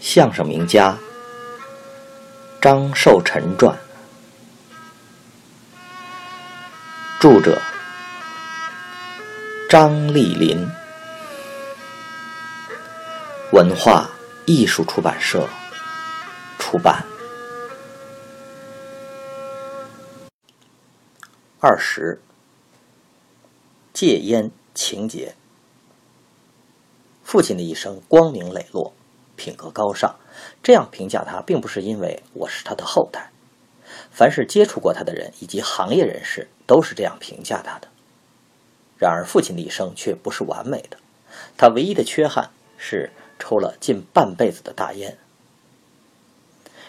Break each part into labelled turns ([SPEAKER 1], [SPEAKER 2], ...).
[SPEAKER 1] 相声名家张寿臣传，著者张丽林，文化艺术出版社出版。二十，戒烟情节。父亲的一生光明磊落。品格高尚，这样评价他，并不是因为我是他的后代。凡是接触过他的人以及行业人士，都是这样评价他的。然而，父亲的一生却不是完美的，他唯一的缺憾是抽了近半辈子的大烟。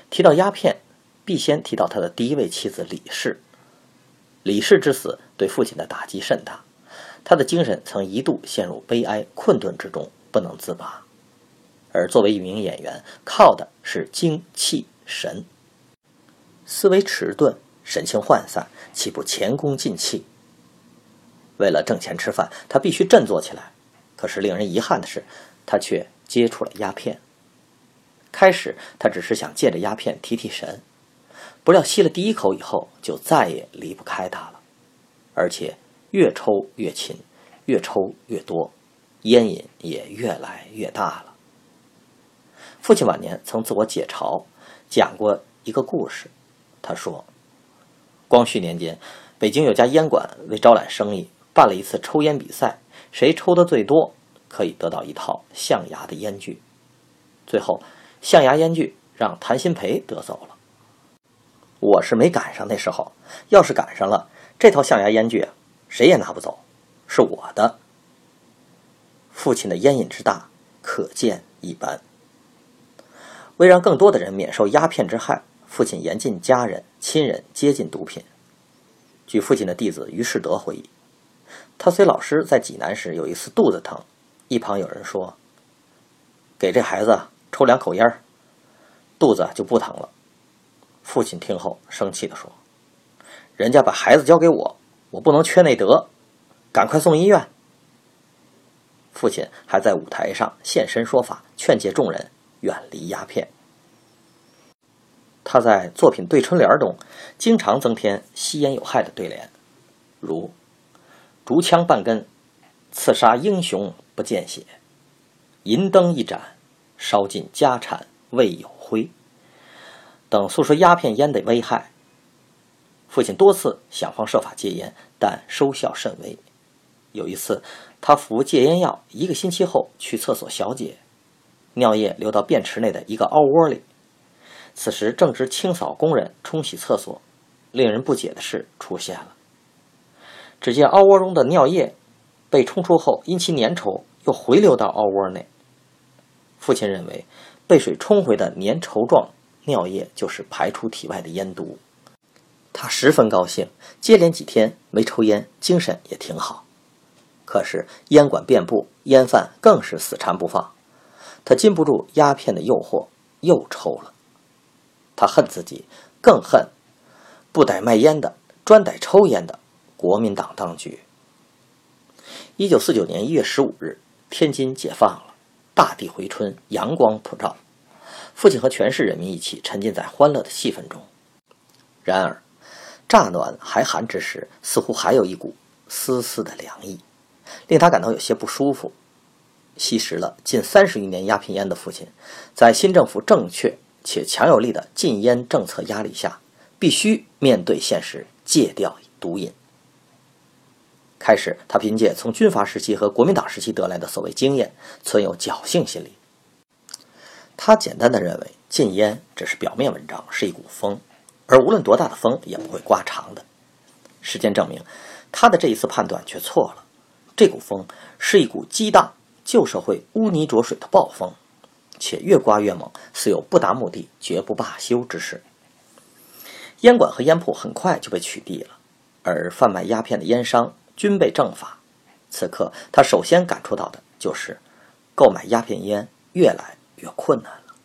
[SPEAKER 1] 提到鸦片，必先提到他的第一位妻子李氏。李氏之死对父亲的打击甚大，他的精神曾一度陷入悲哀困顿之中，不能自拔。而作为一名演员，靠的是精气神。思维迟钝，神情涣散，岂不前功尽弃？为了挣钱吃饭，他必须振作起来。可是令人遗憾的是，他却接触了鸦片。开始，他只是想借着鸦片提提神，不料吸了第一口以后，就再也离不开它了，而且越抽越勤，越抽越多，烟瘾也越来越大了。父亲晚年曾自我解嘲，讲过一个故事。他说，光绪年间，北京有家烟馆为招揽生意，办了一次抽烟比赛，谁抽的最多，可以得到一套象牙的烟具。最后，象牙烟具让谭鑫培得走了。我是没赶上那时候，要是赶上了，这套象牙烟具，谁也拿不走，是我的。父亲的烟瘾之大，可见一斑。为让更多的人免受鸦片之害，父亲严禁家人、亲人接近毒品。据父亲的弟子于世德回忆，他随老师在济南时，有一次肚子疼，一旁有人说：“给这孩子抽两口烟肚子就不疼了。”父亲听后生气地说：“人家把孩子交给我，我不能缺那德，赶快送医院。”父亲还在舞台上现身说法，劝诫众人。远离鸦片。他在作品《对春联》中经常增添吸烟有害的对联，如“竹枪半根，刺杀英雄不见血；银灯一盏，烧尽家产未有灰”等，诉说鸦片烟的危害。父亲多次想方设法戒烟，但收效甚微。有一次，他服戒烟药一个星期后去厕所小解。尿液流到便池内的一个凹窝里，此时正值清扫工人冲洗厕所，令人不解的事出现了。只见凹窝中的尿液被冲出后，因其粘稠，又回流到凹窝内。父亲认为，被水冲回的粘稠状尿液就是排出体外的烟毒，他十分高兴，接连几天没抽烟，精神也挺好。可是烟馆遍布，烟贩更是死缠不放。他禁不住鸦片的诱惑，又抽了。他恨自己，更恨不逮卖烟的，专逮抽烟的国民党当局。一九四九年一月十五日，天津解放了，大地回春，阳光普照。父亲和全市人民一起沉浸在欢乐的气氛中。然而，乍暖还寒之时，似乎还有一股丝丝的凉意，令他感到有些不舒服。吸食了近三十余年鸦片烟的父亲，在新政府正确且强有力的禁烟政策压力下，必须面对现实，戒掉毒瘾。开始，他凭借从军阀时期和国民党时期得来的所谓经验，存有侥幸心理。他简单的认为，禁烟只是表面文章，是一股风，而无论多大的风也不会刮长的。时间证明，他的这一次判断却错了。这股风是一股激荡。旧社会污泥浊水的暴风，且越刮越猛，似有不达目的绝不罢休之势。烟馆和烟铺很快就被取缔了，而贩卖鸦片的烟商均被正法。此刻，他首先感触到的就是购买鸦片烟越来越困难了。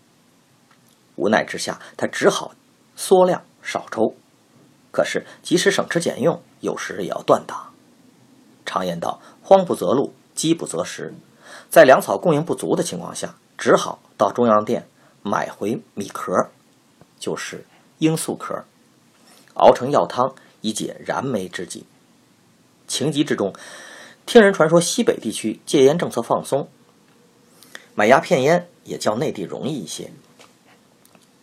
[SPEAKER 1] 无奈之下，他只好缩量少抽。可是，即使省吃俭用，有时也要断档。常言道：“慌不择路，饥不择食。”在粮草供应不足的情况下，只好到中央店买回米壳，就是罂粟壳，熬成药汤以解燃眉之急。情急之中，听人传说西北地区戒烟政策放松，买鸦片烟也较内地容易一些。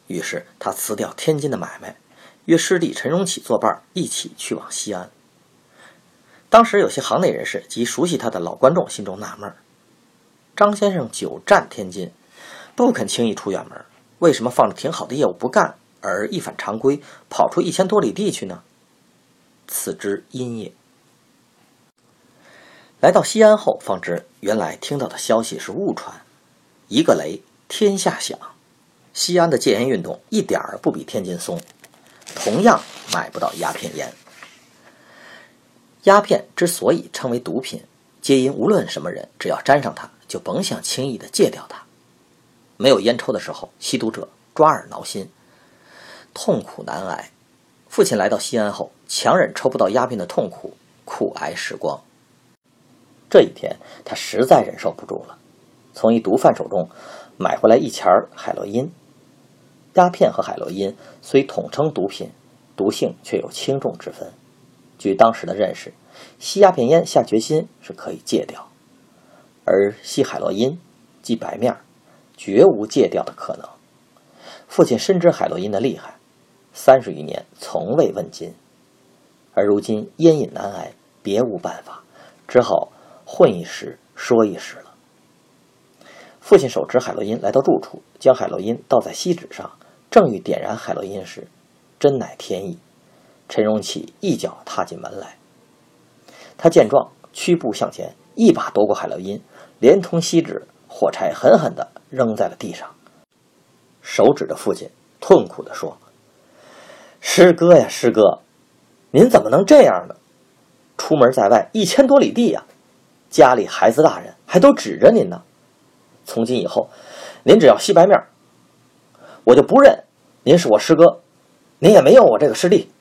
[SPEAKER 1] 于是他辞掉天津的买卖，约师弟陈荣启作伴一起去往西安。当时有些行内人士及熟悉他的老观众心中纳闷：张先生久战天津，不肯轻易出远门，为什么放着挺好的业务不干，而一反常规跑出一千多里地去呢？此之因也。来到西安后，方知原来听到的消息是误传，一个雷天下响。西安的戒烟运动一点儿不比天津松，同样买不到鸦片烟。鸦片之所以称为毒品，皆因无论什么人，只要沾上它，就甭想轻易的戒掉它。没有烟抽的时候，吸毒者抓耳挠心，痛苦难挨。父亲来到西安后，强忍抽不到鸦片的痛苦，苦挨时光。这一天，他实在忍受不住了，从一毒贩手中买回来一钱海洛因。鸦片和海洛因虽统称毒品，毒性却有轻重之分。据当时的认识，吸鸦片烟下决心是可以戒掉，而吸海洛因即白面，绝无戒掉的可能。父亲深知海洛因的厉害，三十余年从未问津，而如今烟瘾难挨，别无办法，只好混一时说一时了。父亲手持海洛因来到住处，将海洛因倒在锡纸上，正欲点燃海洛因时，真乃天意。陈荣启一脚踏进门来，他见状，屈步向前，一把夺过海洛因，连同锡纸、火柴，狠狠地扔在了地上，手指着父亲，痛苦地说：“师哥呀，师哥，您怎么能这样呢？出门在外一千多里地呀，家里孩子大人还都指着您呢。从今以后，您只要吸白面，我就不认您是我师哥，您也没有我这个师弟。”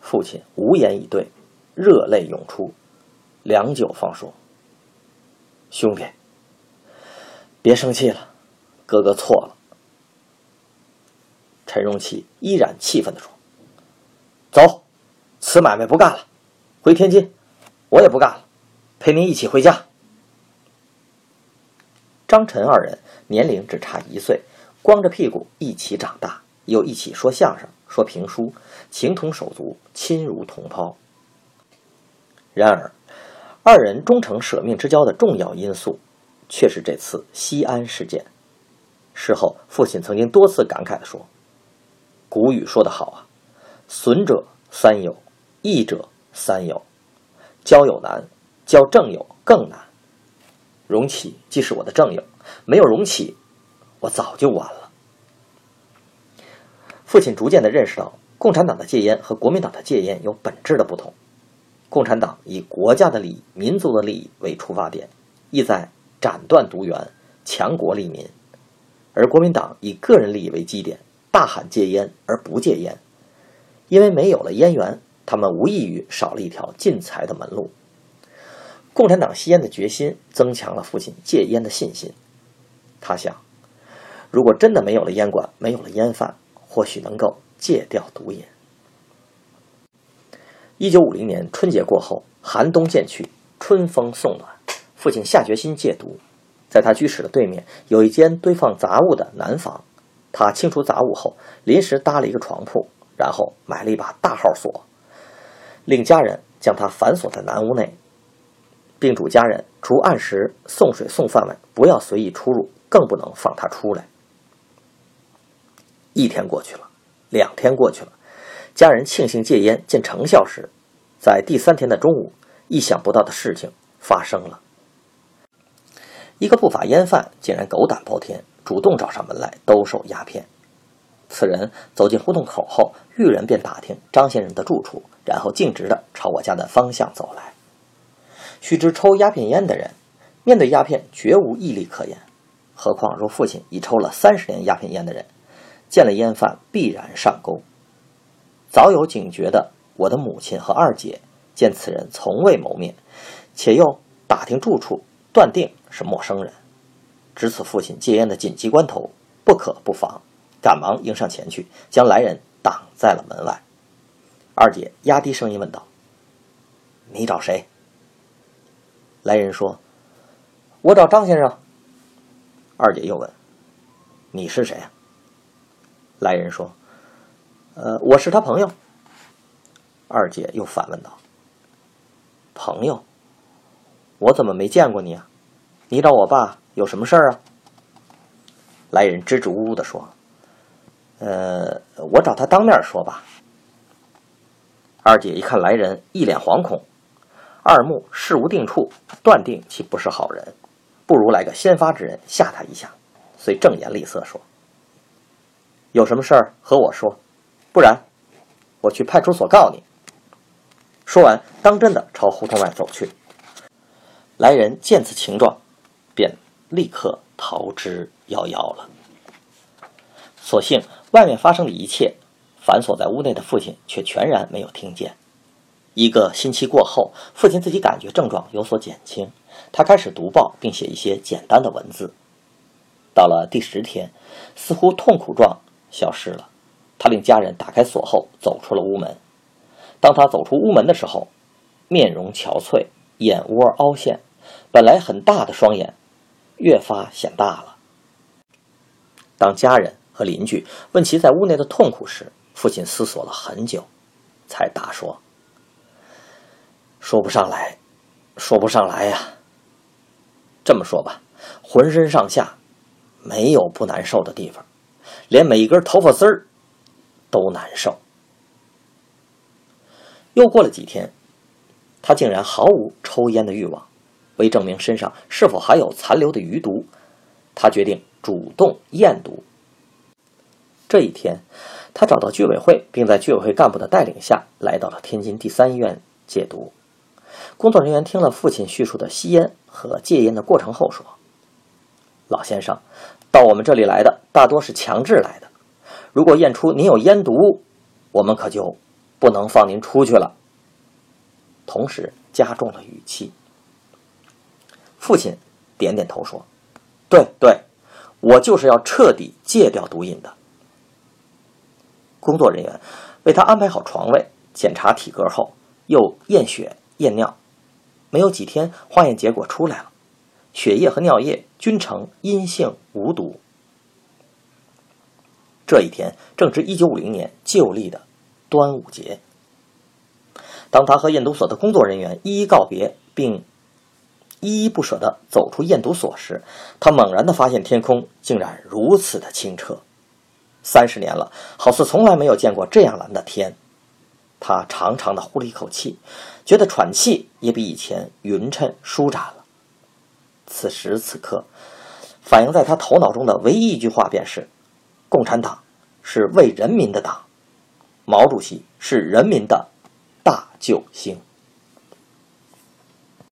[SPEAKER 1] 父亲无言以对，热泪涌出，良久方说：“兄弟，别生气了，哥哥错了。”陈荣启依然气愤地说：“走，此买卖不干了，回天津，我也不干了，陪您一起回家。”张陈二人年龄只差一岁，光着屁股一起长大，又一起说相声。说评书，情同手足，亲如同胞。然而，二人终成舍命之交的重要因素，却是这次西安事件。事后，父亲曾经多次感慨地说：“古语说得好啊，损者三友，益者三友。交友难，交正友更难。荣启既是我的正友，没有荣启，我早就完了。”父亲逐渐地认识到，共产党的戒烟和国民党的戒烟有本质的不同。共产党以国家的利益、民族的利益为出发点，意在斩断毒源、强国利民；而国民党以个人利益为基点，大喊戒烟而不戒烟。因为没有了烟源，他们无异于少了一条进财的门路。共产党吸烟的决心，增强了父亲戒烟的信心。他想，如果真的没有了烟馆，没有了烟贩，或许能够戒掉毒瘾。一九五零年春节过后，寒冬渐去，春风送暖，父亲下决心戒毒。在他居室的对面有一间堆放杂物的南房，他清除杂物后，临时搭了一个床铺，然后买了一把大号锁，令家人将他反锁在南屋内，并嘱家人除按时送水送饭外，不要随意出入，更不能放他出来。一天过去了，两天过去了，家人庆幸戒烟见成效时，在第三天的中午，意想不到的事情发生了。一个不法烟贩竟然狗胆包天，主动找上门来兜售鸦片。此人走进胡同口后，遇人便打听张先生的住处，然后径直的朝我家的方向走来。须知抽鸦片烟的人，面对鸦片绝无毅力可言，何况若父亲已抽了三十年鸦片烟的人。见了烟贩，必然上钩。早有警觉的我的母亲和二姐，见此人从未谋面，且又打听住处，断定是陌生人。值此父亲戒烟的紧急关头，不可不防，赶忙迎上前去，将来人挡在了门外。二姐压低声音问道：“你找谁？”来人说：“我找张先生。”二姐又问：“你是谁啊？”来人说：“呃，我是他朋友。”二姐又反问道：“朋友，我怎么没见过你啊？你找我爸有什么事儿啊？”来人支支吾吾的说：“呃，我找他当面说吧。”二姐一看来人一脸惶恐，二目事无定处，断定其不是好人，不如来个先发制人吓他一下，遂正颜厉色说：“有什么事儿和我说，不然我去派出所告你。”说完，当真的朝胡同外走去。来人见此情状，立刻逃之夭夭了。所幸外面发生的一切。反锁在屋内的父亲却全然没有听见。一个星期过后，父亲自己感觉症状有所减轻，他开始读报并写一些简单的文字。到了第十天，似乎痛苦状消失了。他令家人打开锁后走出了屋门。当他走出屋门的时候，面容憔悴，眼窝凹陷，本来很大的双眼越发显大了。当家人和邻居问其在屋内的痛苦时，父亲思索了很久，才答说：“说不上来，说不上来呀。这么说吧，浑身上下没有不难受的地方，连每一根头发丝儿都难受。”又过了几天，他竟然毫无抽烟的欲望。为证明身上是否还有残留的余毒，他决定主动验毒。这一天。他找到居委会，并在居委会干部的带领下来到了天津第三医院戒毒。工作人员听了父亲叙述的吸烟和戒烟的过程后说：“老先生，到我们这里来的大多是强制来的。如果验出您有烟毒，我们可就不能放您出去了。”同时加重了语气。父亲点点头说：“对对，我就是要彻底戒掉毒瘾的。”工作人员为他安排好床位，检查体格后，又验血验尿。没有几天，化验结果出来了，血液和尿液均呈阴性无毒。这一天正值一九五零年旧历的端午节。当他和验毒所的工作人员一一告别，并依依不舍地走出验毒所时，他猛然地发现天空竟然如此的清澈。三十年了，好似从来没有见过这样蓝的天。他长长的呼了一口气，觉得喘气也比以前匀称舒展了。此时此刻，反映在他头脑中的唯一一句话便是：共产党是为人民的党，毛主席是人民的大救星。